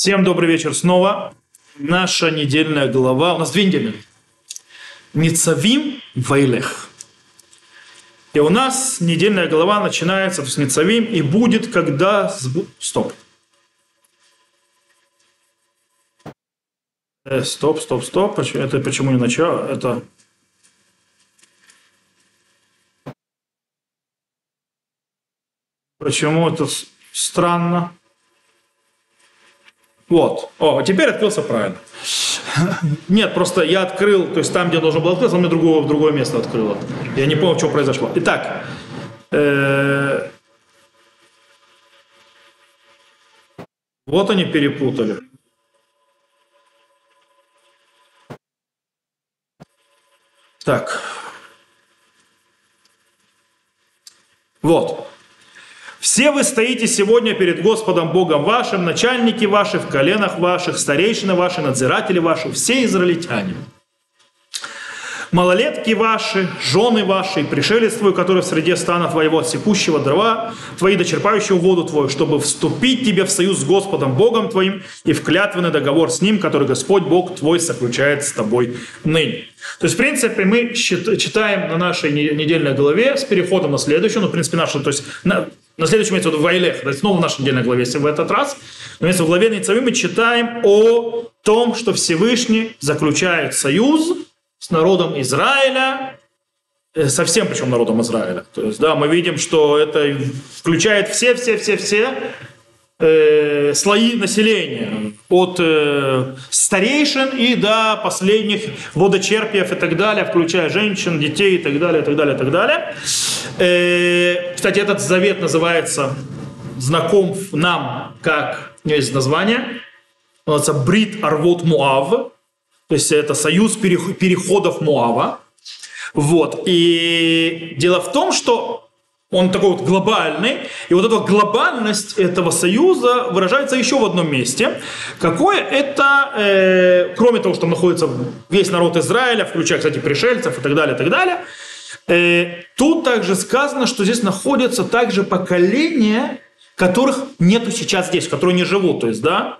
Всем добрый вечер снова. Наша недельная глава, у нас две недели. Ницавим Вайлех. И у нас недельная глава начинается с Ницавим и будет, когда... Стоп. Э, стоп, стоп, стоп. Это почему не начало? Это... Почему это странно? Вот. О, теперь открылся правильно. Нет, просто я открыл, то есть там, где должен был открыться, он мне другое, другое место открыло. Я не помню, что произошло. Итак, э, вот они перепутали. Так. Вот. Все вы стоите сегодня перед Господом Богом вашим, начальники ваши, в коленах ваших, старейшины ваши, надзиратели ваши, все израильтяне. Малолетки ваши, жены ваши, пришелец твой, который в среде стана твоего, отсекущего дрова, твои дочерпающие воду твою, чтобы вступить тебе в союз с Господом Богом твоим и в клятвенный договор с Ним, который Господь Бог твой заключает с тобой ныне. То есть, в принципе, мы читаем на нашей недельной главе с переходом на следующую, ну, в принципе, нашу, то есть на, на следующем имеется в виду Вайлех, то есть снова в нашей недельной главе, если в этот раз. Но вместо в главе Ницавим мы читаем о том, что Всевышний заключает союз с народом Израиля, э, со всем причем народом Израиля. То есть, да, мы видим, что это включает все-все-все-все э, слои населения, от э, старейшин и до последних водочерпиев и так далее, включая женщин, детей и так далее, и так далее, и так далее. Э, кстати, этот завет называется, знаком нам как, есть название, называется Брит Арвот Муав, то есть это союз переходов Муава. Вот. И дело в том, что он такой вот глобальный. И вот эта глобальность этого союза выражается еще в одном месте. Какое это, э, кроме того, что там находится весь народ Израиля, включая, кстати, пришельцев и так далее, и так далее, э, тут также сказано, что здесь находятся также поколения, которых нету сейчас здесь, которые не живут. То есть, да,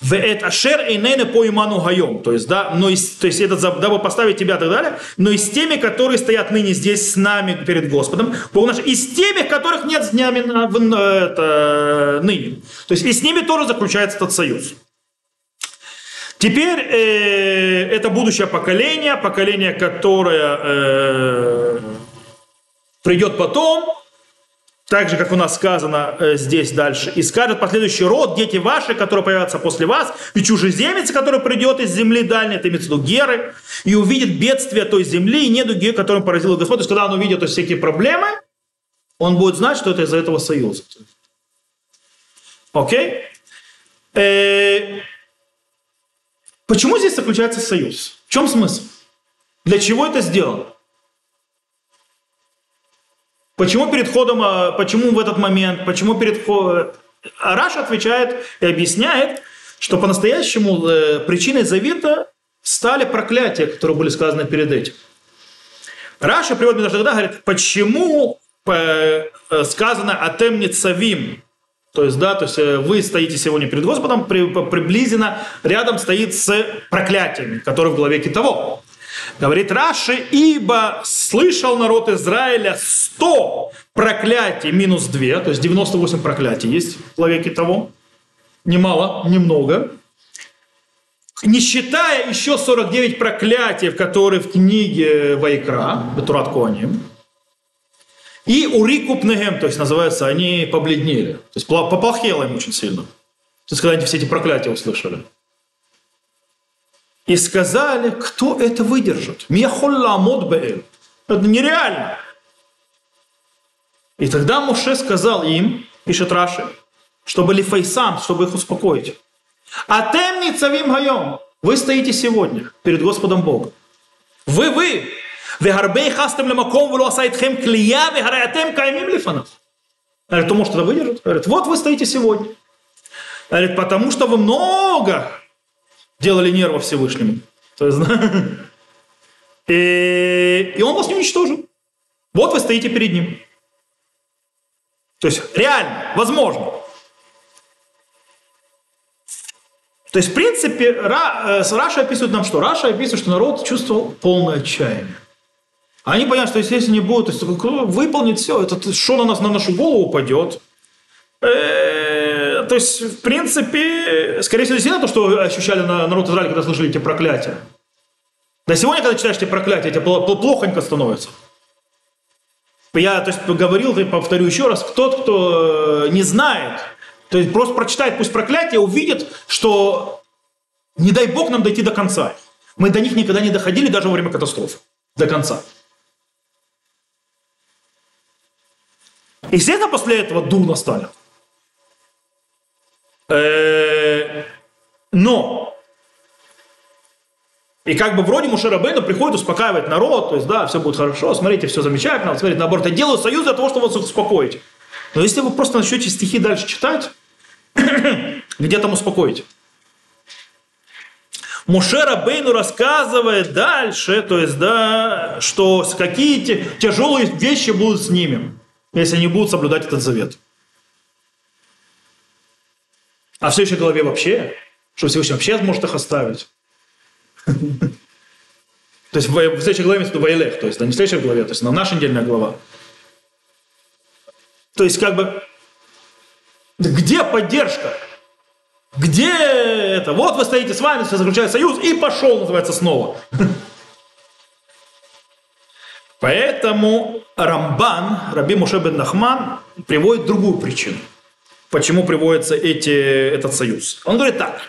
Веэт ашер эйнене по иману гайом. То есть, да, но из, то есть это дабы поставить тебя и так далее, но и с теми, которые стоят ныне здесь с нами перед Господом, Бог наш, и с теми, которых нет с нами это, ныне. То есть и с ними тоже заключается этот союз. Теперь э, это будущее поколение, поколение, которое э, придет потом, так же, как у нас сказано э, здесь дальше, и скажет последующий род, дети ваши, которые появятся после вас, и чужеземец, который придет из земли дальней, это имеется в виду Геры, и увидит бедствие той земли и недуги, которым поразил Господь. То есть, когда он увидит то есть, всякие проблемы, он будет знать, что это из-за этого союза. Окей? Э, почему здесь заключается союз? В чем смысл? Для чего это сделано? Почему перед ходом, а, почему в этот момент, почему перед ходом... Раш отвечает и объясняет, что по-настоящему э, причиной завета стали проклятия, которые были сказаны перед этим. Раша приводит даже тогда, говорит, почему э, сказано «атем цавим», то есть, да, то есть э, вы стоите сегодня перед Господом, приблизительно рядом стоит с проклятиями, которые в главе Китово. Говорит Раши, ибо слышал народ Израиля 100 проклятий минус 2, то есть 98 проклятий есть в человеке того. Немало, немного. Не считая еще 49 проклятий, которые в книге Вайкра, Бетурат Коаним. И Урикуп Негем, то есть называется, они побледнели. То есть поплохело им очень сильно. То есть когда они все эти проклятия услышали и сказали, кто это выдержит. Это нереально. И тогда Муше сказал им, пишет Раши, чтобы Лифайсам, чтобы их успокоить. А темни цавим гайом. Вы стоите сегодня перед Господом Богом. Вы, вы. Вегарбей хастем лемаком влу асайтхем клия вегараятем каймим лифанов. Говорит, то может это выдержит? Говорит, вот вы стоите сегодня. Говорит, потому что вы много делали нервов Всевышнему. То есть, и, и он вас не уничтожил. Вот вы стоите перед ним. То есть реально, возможно. То есть, в принципе, э, Раши описывает нам что? Раши описывает, что народ чувствовал полное отчаяние. Они понимают, что если не будут то есть, выполнить все, это что на нас на нашу голову упадет. Э, то есть, в принципе, скорее всего, действительно то, что ощущали народ Израиля, когда слышали эти проклятия. Да сегодня, когда читаешь эти проклятия, тебе плохонько становится. Я то есть, говорил, повторю еще раз, тот, кто не знает, то есть просто прочитает пусть проклятие, увидит, что не дай Бог нам дойти до конца. Мы до них никогда не доходили даже во время катастрофы. До конца. Естественно, после этого дурно стали. Э, но и как бы вроде Мушера Бейну приходит успокаивать народ, то есть, да, все будет хорошо, смотрите, все замечательно, смотрите, наоборот, я делаю союз для того, чтобы вас успокоить. Но если вы просто начнете стихи дальше читать, где там успокоить? Мушера Бейну рассказывает дальше, то есть, да, что какие тяжелые вещи будут с ними, если они будут соблюдать этот завет. А в следующей главе вообще, что Всевышний вообще может их оставить. То есть в следующей главе это Вайлех, то есть да, не в следующей главе, то есть на наша недельная глава. То есть как бы где поддержка? Где это? Вот вы стоите с вами, все заключает союз, и пошел, называется, снова. Поэтому Рамбан, Раби Муше бен Нахман, приводит другую причину – почему приводится эти, этот союз. Он говорит так.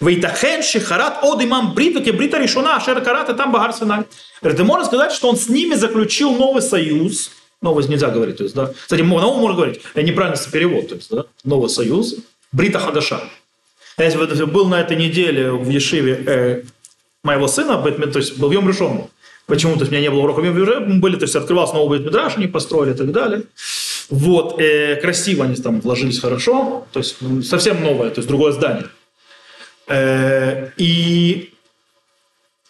Вейтахен шихарат од имам бриту брита решена ашер карат и там багар синай. Говорит, ты можешь сказать, что он с ними заключил новый союз. Новый нельзя говорить, то есть, да. Кстати, ум можно говорить, неправильно перевод, то есть, да. Новый союз. Брита хадаша. Я был на этой неделе в Ешиве э, моего сына, то есть был Йом Решон. Почему? То есть у меня не было уроков Йом были, то есть открывался новый Бет они построили и так далее. Вот, э, красиво они там вложились хорошо, то есть совсем новое, то есть другое здание. Э, и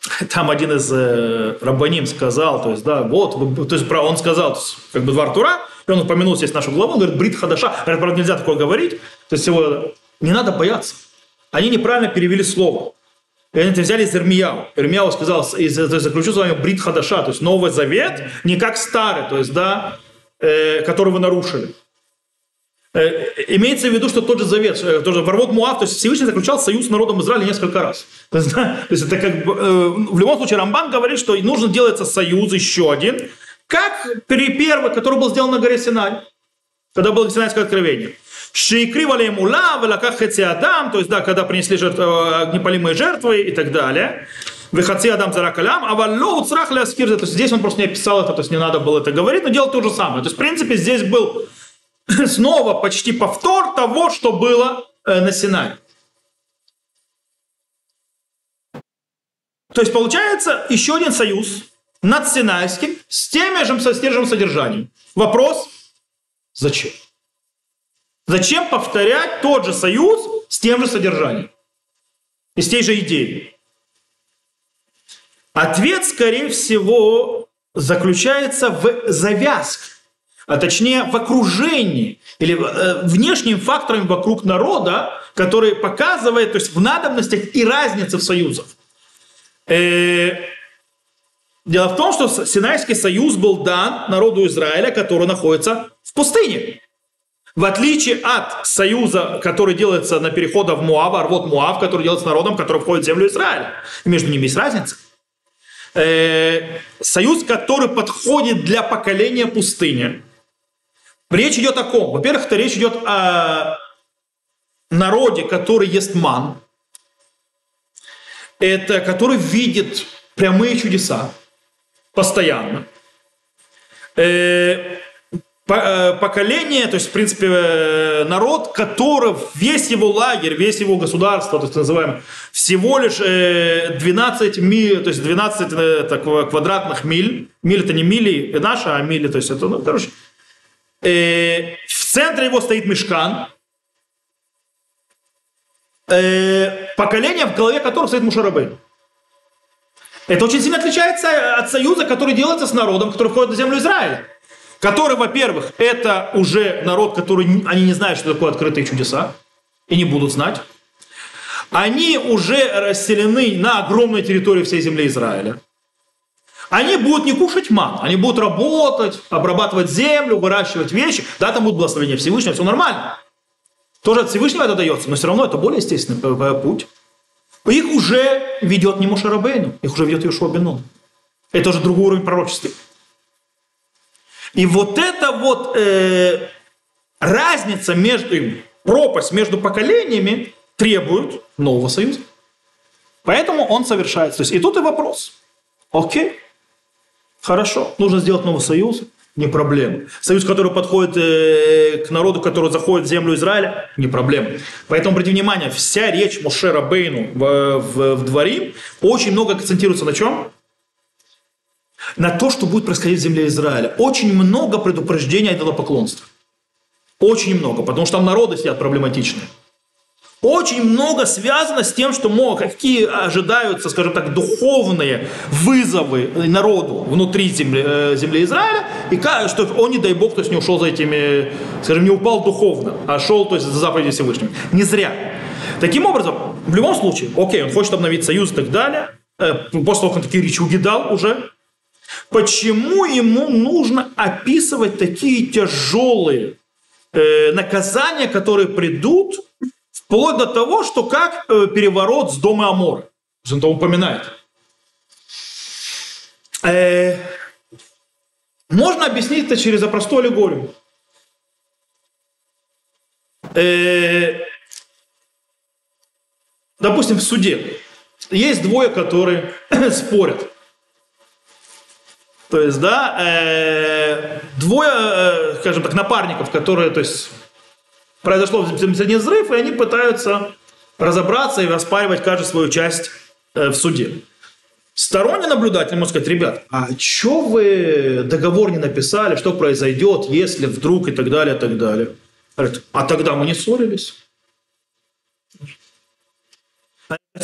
там один из э, рабаним сказал, то есть, да, вот, то есть, он сказал, как бы два Тура, и он упомянул здесь нашу главу, говорит, брит хадаша, говорит, правда, нельзя такое говорить, то есть, его не надо бояться. Они неправильно перевели слово. И они это взяли из Ирмияу. Ирмияу сказал, из, то есть, заключу с вами брит хадаша, то есть, Новый Завет, не как старый, то есть, да, Э, который вы нарушили. Э, имеется в виду, что тот же завет, э, тоже Варвот Муав, то есть Всевышний заключал союз с народом Израиля несколько раз. То есть, да, то есть это как в любом случае Рамбан говорит, что нужно делаться союз еще один, как при первый, который был сделан на горе Синай, когда было Синайское откровение. Шейкри валеем ула, велаках адам, то есть, да, когда принесли жертвы, огнепалимые жертвы и так далее. Выходцы Адам Заракалям, а валло уцрах ляскир. То есть здесь он просто не описал это, то есть не надо было это говорить, но делал то же самое. То есть, в принципе, здесь был снова почти повтор того, что было э, на Синае. То есть получается еще один союз над Синайским с тем же, с тем содержанием. Вопрос, зачем? Зачем повторять тот же союз с тем же содержанием? И с той же идеей? Ответ, скорее всего, заключается в завязке, а точнее в окружении или э, внешним фактором вокруг народа, который показывает, то есть в надобностях и разнице в союзах. Э, дело в том, что Синайский союз был дан народу Израиля, который находится в пустыне. В отличие от союза, который делается на перехода в Муав, Арвот Муав, который делается народом, который входит в землю Израиля. между ними есть разница э, союз, который подходит для поколения пустыни. Речь идет о ком? Во-первых, это речь идет о народе, который ест ман. Это который видит прямые чудеса постоянно. Э, поколение, то есть, в принципе, э, народ, который весь его лагерь, весь его государство, то есть называемое, всего лишь 12 э, миль, то есть 12 так, квадратных миль. Миль это не мили наши, а мили, то есть это, ну, короче. В центре его стоит мешкан, поколение, в голове которого стоит Мушарабейн. Это очень сильно отличается от союза, который делается с народом, который входит на землю Израиля который, во-первых, это уже народ, который они не знают, что такое открытые чудеса, и не будут знать. они уже расселены на огромной территории всей земли Израиля. Они будут не кушать ман, они будут работать, обрабатывать землю, выращивать вещи. Да, там будут благословения Всевышнего, все нормально. Тоже от Всевышнего это дается, но все равно это более естественный путь. Их уже ведет не Мошарабейну, их уже ведет Иешуа Бенон. Это уже другой уровень пророчества. И вот эта вот э, разница между пропасть между поколениями требует нового союза. Поэтому он совершается. То есть и тут и вопрос. Окей, хорошо, нужно сделать новый союз, не проблема. Союз, который подходит э, к народу, который заходит в землю Израиля, не проблема. Поэтому, обратите внимание, вся речь Мушера Бейну в, в, в Дворим очень много акцентируется на чем? На то, что будет происходить в земле Израиля. Очень много предупреждений идолопоклонства. Очень много, потому что там народы сидят проблематичные очень много связано с тем, что мол, какие ожидаются, скажем так, духовные вызовы народу внутри земли, э, земли Израиля, и как, что он, не дай бог, то есть не ушел за этими, скажем, не упал духовно, а шел то есть, за заповедью Всевышнего. Не зря. Таким образом, в любом случае, окей, он хочет обновить союз и так далее, э, после того, как он такие речуги дал уже, почему ему нужно описывать такие тяжелые э, наказания, которые придут Вплоть до того, что как э, переворот с дома Амора. Он там упоминает. Э, можно объяснить это через простую аллегорию. Э, допустим, в суде есть двое, которые спорят. То есть, да, э, двое, э, скажем так, напарников, которые, то есть, произошло один взрыв, и они пытаются разобраться и распаривать каждую свою часть э, в суде. Сторонний наблюдатель может сказать, ребят, а что вы договор не написали, что произойдет, если вдруг и так далее, и так далее. Говорит, а тогда мы не ссорились.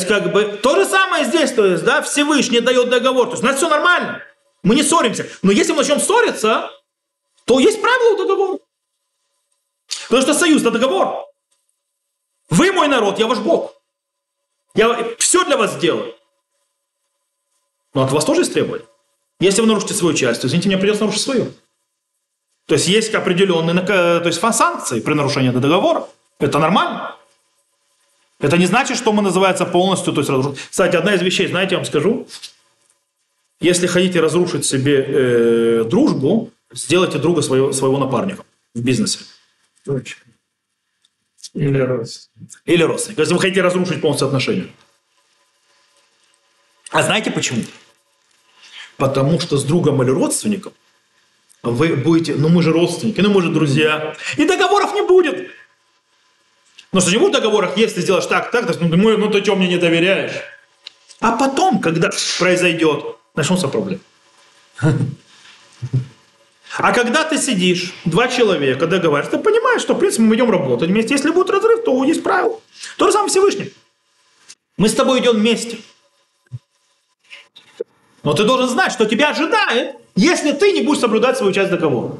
Как бы, то же самое здесь, то есть, да, Всевышний дает договор, то есть у нас все нормально, мы не ссоримся. Но если мы начнем ссориться, то есть правила договора. Потому что союз – это договор. Вы мой народ, я ваш Бог. Я все для вас сделаю. Но от вас тоже есть требования. Если вы нарушите свою часть, то, извините, мне придется нарушить свою. То есть есть определенные то есть санкции при нарушении этого договора. Это нормально. Это не значит, что мы называется полностью, то есть разрушить. Кстати, одна из вещей, знаете, я вам скажу, если хотите разрушить себе э, дружбу, сделайте друга своего, своего напарника в бизнесе. Точно. Или родственник. Или родственник. Если вы хотите разрушить полностью отношения. А знаете почему? Потому что с другом или родственником вы будете, ну мы же родственники, ну мы же друзья, и договоров не будет. Но что не будет договоров, если сделаешь так, так, ну, ну, ну ты что мне не доверяешь? А потом, когда произойдет, начнутся проблемы. А когда ты сидишь, два человека договариваются, ты понимаешь, что, в принципе, мы идем работать вместе. Если будет разрыв, то есть правила. То же самое Всевышний. Мы с тобой идем вместе. Но ты должен знать, что тебя ожидает, если ты не будешь соблюдать свою часть договора.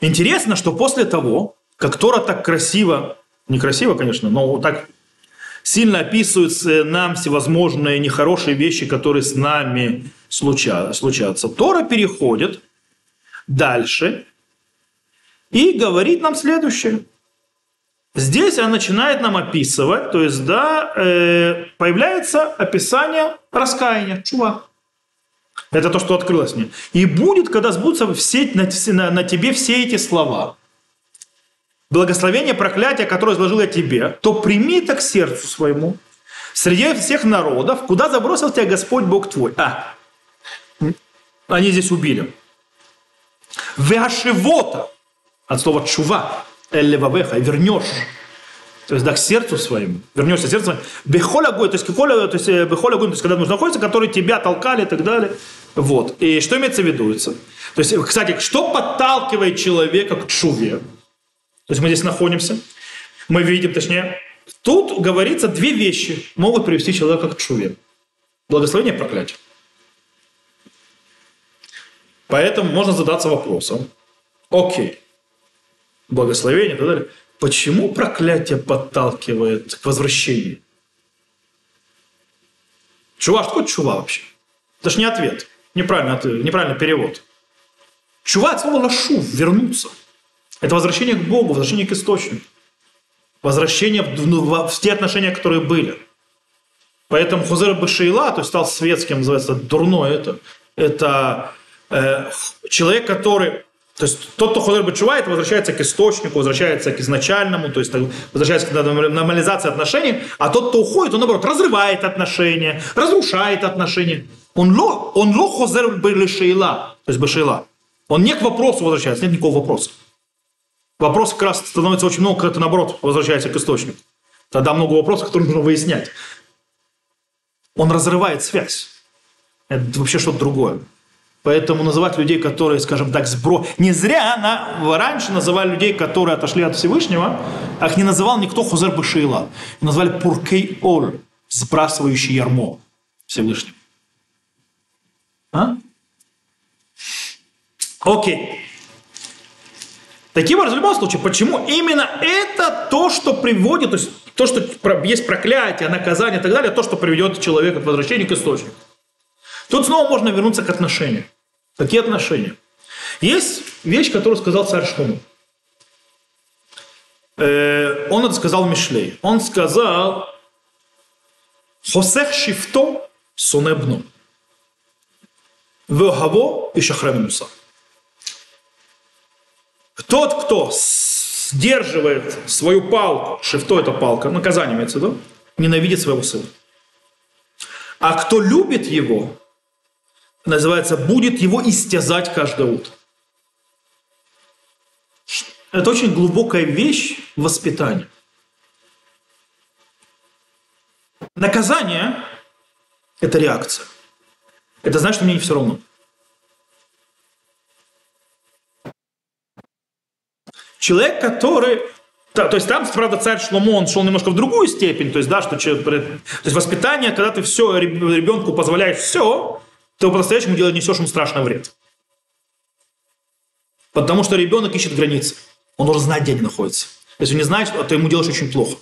Интересно, что после того, как Тора так красиво, некрасиво, конечно, но так сильно описывают нам всевозможные нехорошие вещи, которые с нами случаться. Тора переходит дальше и говорит нам следующее. Здесь она начинает нам описывать, то есть, да, э, появляется описание раскаяния, чува. Это то, что открылось мне. И будет, когда сбудутся все, на, на, на тебе все эти слова. Благословение, проклятие, которое изложил я тебе, то прими это к сердцу своему, среди всех народов, куда забросил тебя Господь Бог твой. А, они здесь убили. Веашивота, от слова чува, эллевавеха, вернешь. То есть, да, к сердцу своему, вернешься к сердцу своему. Бехоля то есть, бехоля, то есть, э, бехоля то есть, когда нужно находиться, которые тебя толкали и так далее. Вот. И что имеется в виду? То есть, кстати, что подталкивает человека к чуве? То есть, мы здесь находимся, мы видим, точнее, тут говорится, две вещи могут привести человека к чуве. Благословение и проклятие. Поэтому можно задаться вопросом, окей, благословение и так далее, почему проклятие подталкивает к возвращению? Чува, что такое чува вообще? Это же не ответ. Неправильный, ответ, неправильный перевод. Чува от слова лашу, вернуться. Это возвращение к Богу, возвращение к источнику. Возвращение в, в, в те отношения, которые были. Поэтому Хузер Башейла, то есть стал светским, называется, дурной это, это э, человек, который то есть тот, кто ходит бачува, возвращается к источнику, возвращается к изначальному, то есть возвращается к нормализации отношений, а тот, кто уходит, он, наоборот, разрывает отношения, разрушает отношения. Он ло, он ло хозер бешейла, то есть бешейла. Он не к вопросу возвращается, нет никакого вопроса. Вопрос как раз становится очень много, когда ты, наоборот, возвращаешься к источнику. Тогда много вопросов, которые нужно выяснять. Он разрывает связь. Это вообще что-то другое. Поэтому называть людей, которые, скажем так, сбро... Не зря она раньше называли людей, которые отошли от Всевышнего, а их не называл никто Хузер Башила. Назвали Пуркей Ол, сбрасывающий ярмо Всевышнего. А? Окей. Таким образом, в любом случае, почему именно это то, что приводит, то есть то, что есть проклятие, наказание и так далее, то, что приведет человека к возвращению к источнику. Тут снова можно вернуться к отношениям. Какие отношения? Есть вещь, которую сказал царь Шлому. Э, он это сказал Мишлей. Он сказал, Хосех шифто сонебну. Вегаво и шахренуса. Тот, кто сдерживает свою палку, шифто это палка, наказание имеется в виду, ненавидит своего сына. А кто любит его, называется, будет его истязать каждое утро. Это очень глубокая вещь в воспитании. Наказание – это реакция. Это значит, что мне не все равно. Человек, который да, то есть там, правда, царь Шломо, он шел немножко в другую степень, то есть, да, что то есть воспитание, когда ты все ребенку позволяешь все, ты по-настоящему делать несешь ему страшный вред. Потому что ребенок ищет границы. Он должен знать, где они находятся. Если не знает, то ему делаешь очень плохо.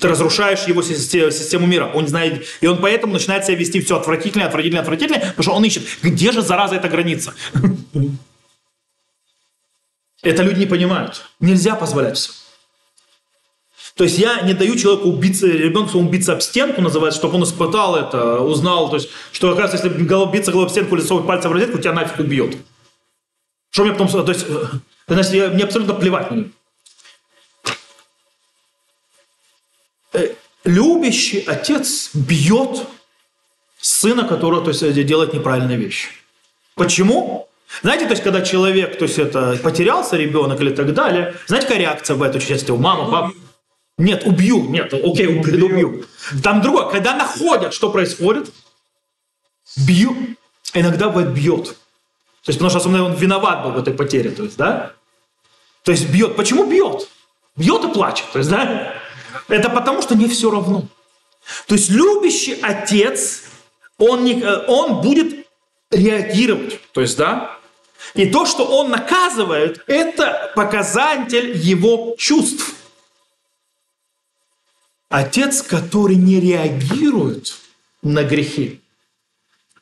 Ты разрушаешь его систему мира. Он не знает, и он поэтому начинает себя вести все отвратительно, отвратительно, отвратительно, потому что он ищет, где же, зараза, эта граница. Это люди не понимают. Нельзя позволять все. То есть я не даю человеку убиться, ребенку убиться об стенку, называется, чтобы он испытал это, узнал, то есть, что оказывается, если голов, биться головой об стенку совать пальцем в розетку, тебя нафиг убьет. Что мне потом... То есть, э, значит, я, мне абсолютно плевать на него. Э, любящий отец бьет сына, который то есть, делает неправильные вещи. Почему? Знаете, то есть, когда человек, то есть, это потерялся ребенок или так далее, знаете, какая реакция в этой части у мамы, папы? Нет, убью. Нет, окей, убью. убью. Там другое. Когда находят, что происходит, бью. Иногда бывает бьет. То есть, потому что особенно он виноват был в этой потере. То есть, да? То есть бьет. Почему бьет? Бьет и плачет. То есть, да? Это потому, что не все равно. То есть любящий отец, он, не, он будет реагировать. То есть, да? И то, что он наказывает, это показатель его чувств. Отец, который не реагирует на грехи,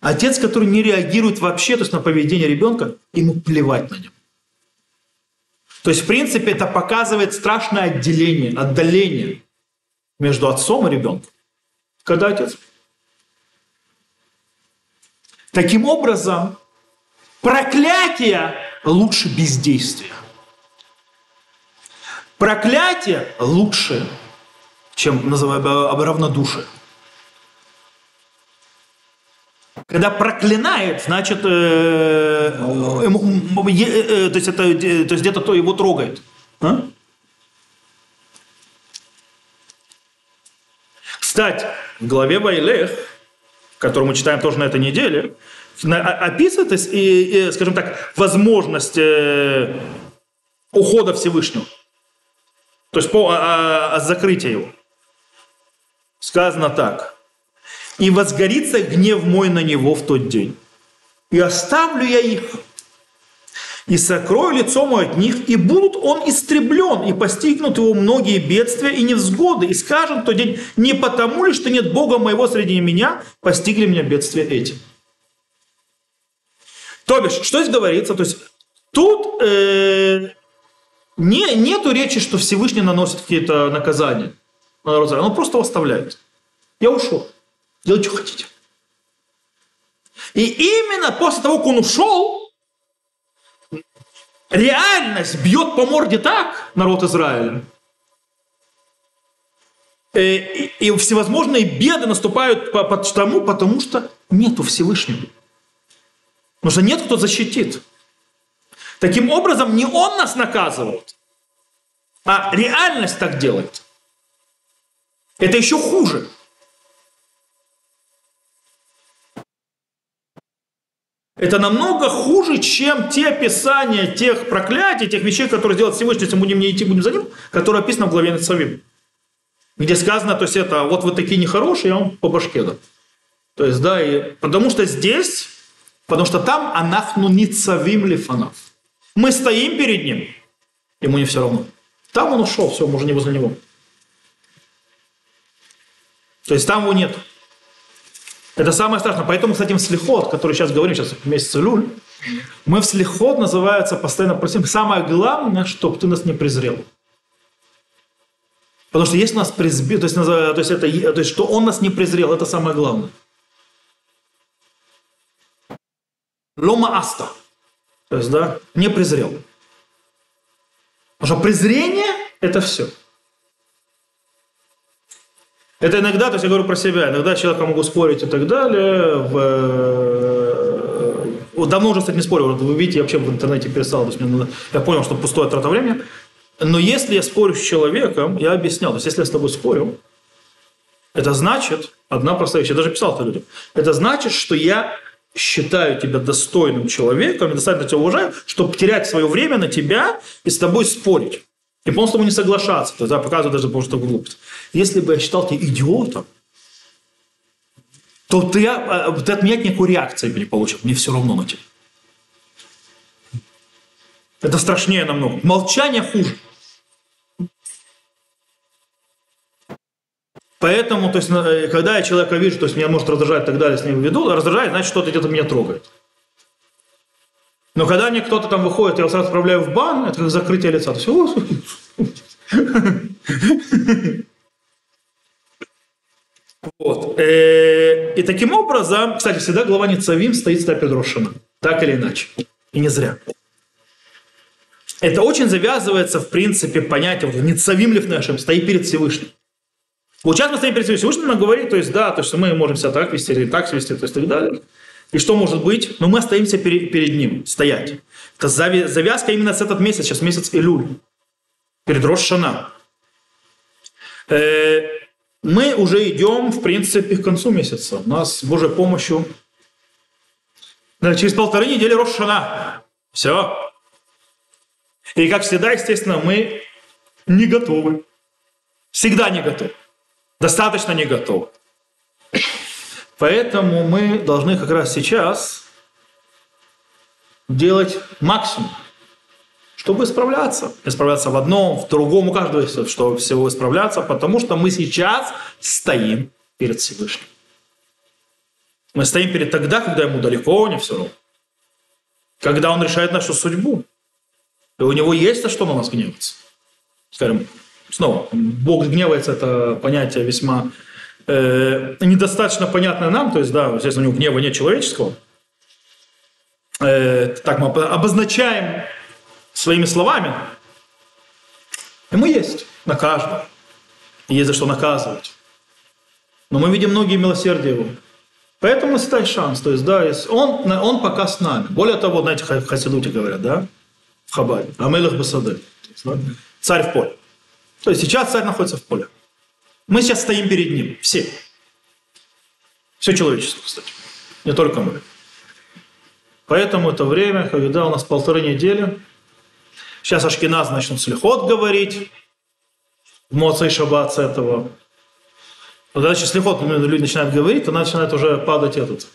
отец, который не реагирует вообще, то есть на поведение ребенка, ему плевать на него. То есть, в принципе, это показывает страшное отделение, отдаление между отцом и ребенком. Когда отец. Таким образом, проклятие лучше бездействия. Проклятие лучше чем называем равнодушие. Когда проклинает, значит, э, э, э, то есть это, то есть где-то то его трогает. А? Кстати, в главе Вайлех, которую мы читаем тоже на этой неделе, описывается, и, и, скажем так, возможность э, ухода Всевышнего. То есть по, а, а, закрытия его сказано так. «И возгорится гнев мой на него в тот день, и оставлю я их, и сокрою лицо мое от них, и будут он истреблен, и постигнут его многие бедствия и невзгоды, и скажет в тот день, не потому ли, что нет Бога моего среди меня, постигли меня бедствия эти. То бишь, что здесь говорится? То есть тут э, не, нету речи, что Всевышний наносит какие-то наказания на народ Он просто оставляет. Я ушел. Делайте, что хотите. И именно после того, как он ушел, реальность бьет по морде так народ Израиля, э, и, и всевозможные беды наступают по, по тому, потому что нету Всевышнего. Потому что нет, кто защитит. Таким образом, не он нас наказывает, а реальность так делает. Это еще хуже. Это намного хуже, чем те описания тех проклятий, тех вещей, которые делает Всевышний, если мы будем не идти, будем за ним, которые описаны в главе Нацавим. Где сказано, то есть это, вот вы такие нехорошие, я вам по башке дам. То есть, да, и, потому что здесь, потому что там анахну ницавим лифанав. Мы стоим перед ним, ему не все равно. Там он ушел, все, мы уже не возле него. То есть там его нет. Это самое страшное. Поэтому, кстати, в слихот, который сейчас говорим, сейчас месяц Люль, мы в слихот называется постоянно просим, самое главное, чтобы ты нас не презрел. Потому что если нас презбил, то есть, то есть, это, то есть, что он нас не презрел, это самое главное. Лома аста. То есть, да, не презрел. Потому что презрение – это все. Это иногда, то есть я говорю про себя, иногда человека могу спорить и так далее. В, вот давно уже, кстати, не спорю. Вот вы видите, я вообще в интернете перестал. То есть мне, я понял, что пустое трата времени. Но если я спорю с человеком, я объяснял. То есть если я с тобой спорю, это значит, одна простая вещь, я даже писал это людям, это значит, что я считаю тебя достойным человеком, достаточно тебя уважаю, чтобы терять свое время на тебя и с тобой спорить. И полностью ему не соглашаться. Тогда показывает даже что глупость. Если бы я считал тебя идиотом, то ты, а, ты от меня никакой реакции бы не получил. Мне все равно на тебя. Это страшнее намного. Молчание хуже. Поэтому, то есть, э, когда я человека вижу, то есть меня может раздражать и так далее, с ним веду, раздражает, значит, что-то где-то меня трогает. Но когда мне кто-то там выходит, я его сразу отправляю в бан, это как закрытие лица. То есть, вот. Э, и таким образом, кстати, всегда глава Ницавим стоит в стапе Рошана. Так или иначе. И не зря. Это очень завязывается, в принципе, понятие, вот, Ницавим Лифнешем, стоит перед Всевышним. Вот сейчас мы стоим перед Всевышним, нам говорит, то есть, да, то есть мы можем себя так вести или так вести, то есть, так далее. И что может быть? Но мы остаемся перед, перед ним, стоять. Это завязка именно с этот месяц, сейчас месяц Илюль, перед Рошана. Э, мы уже идем, в принципе, к концу месяца. У нас с Божьей помощью через полторы недели Рошана. Все. И, как всегда, естественно, мы не готовы. Всегда не готовы. Достаточно не готовы. Поэтому мы должны как раз сейчас делать максимум, чтобы исправляться. Исправляться в одном, в другом, у каждого есть что всего исправляться, потому что мы сейчас стоим перед Всевышним. Мы стоим перед тогда, когда ему далеко не все равно. Когда он решает нашу судьбу. И у него есть за что на нас гневаться. Скажем, снова, Бог гневается, это понятие весьма э, недостаточно понятно нам, то есть, да, естественно, у него гнева нет человеческого, э, так мы обозначаем своими словами, ему есть на каждого, есть за что наказывать. Но мы видим многие милосердия его. Поэтому дай шанс. То есть, да, он, он пока с нами. Более того, знаете, в Хасидуте говорят, да, в Хабаре, Амелах Басаде, царь в поле. То есть сейчас царь находится в поле. Мы сейчас стоим перед ним, все. Все человечество, кстати. Не только мы. Поэтому это время, когда у нас полторы недели. Сейчас Ашкиназ начнут слихот говорить. В Моца и Шаббат с этого. Когда сейчас слихот люди начинают говорить, то начинает уже падать этот.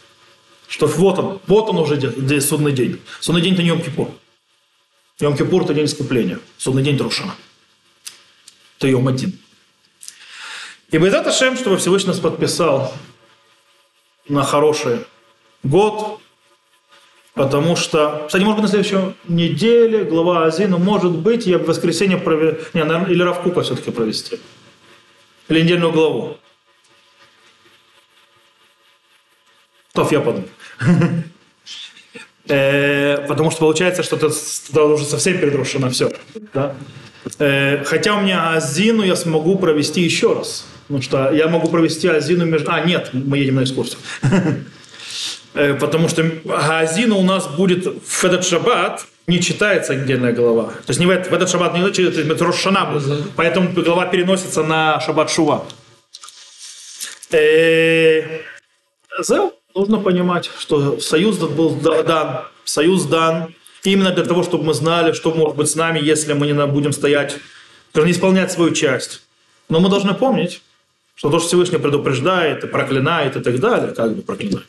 Что вот он, вот он уже судный день. Судный день – это не Йом Кипур. Йом-Кипур – это день искупления, судный день Друшана. Йом один. И бы это Шем, чтобы Всевышний нас подписал на хороший год, потому что, кстати, может быть, на следующей неделе глава Азина, может быть, я в воскресенье проведу, не, наверное, или Равкука все-таки провести, или недельную главу. То я подумал. Э, потому что получается, что это уже совсем передрушено все. Да? Э, хотя у меня Азину я смогу провести еще раз. Потому что я могу провести Азину между... А, нет, мы едем на экскурсию. Э, потому что Азина у нас будет в этот шаббат не читается отдельная глава. То есть не в этот, в этот шаббат не читается, это Рошана будет. Поэтому глава переносится на шаббат Шува. Зел нужно понимать, что союз был дан, союз дан именно для того, чтобы мы знали, что может быть с нами, если мы не будем стоять, не исполнять свою часть. Но мы должны помнить, что то, что Всевышний предупреждает, и проклинает и так далее, как бы проклинает,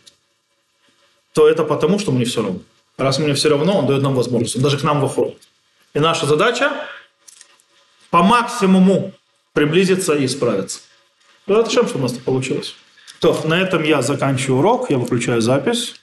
то это потому, что мне все равно. Раз мне все равно, он дает нам возможность, он даже к нам выходит. И наша задача по максимуму приблизиться и исправиться. Это чем, что у нас получилось. То, на этом я заканчиваю урок, я выключаю запись.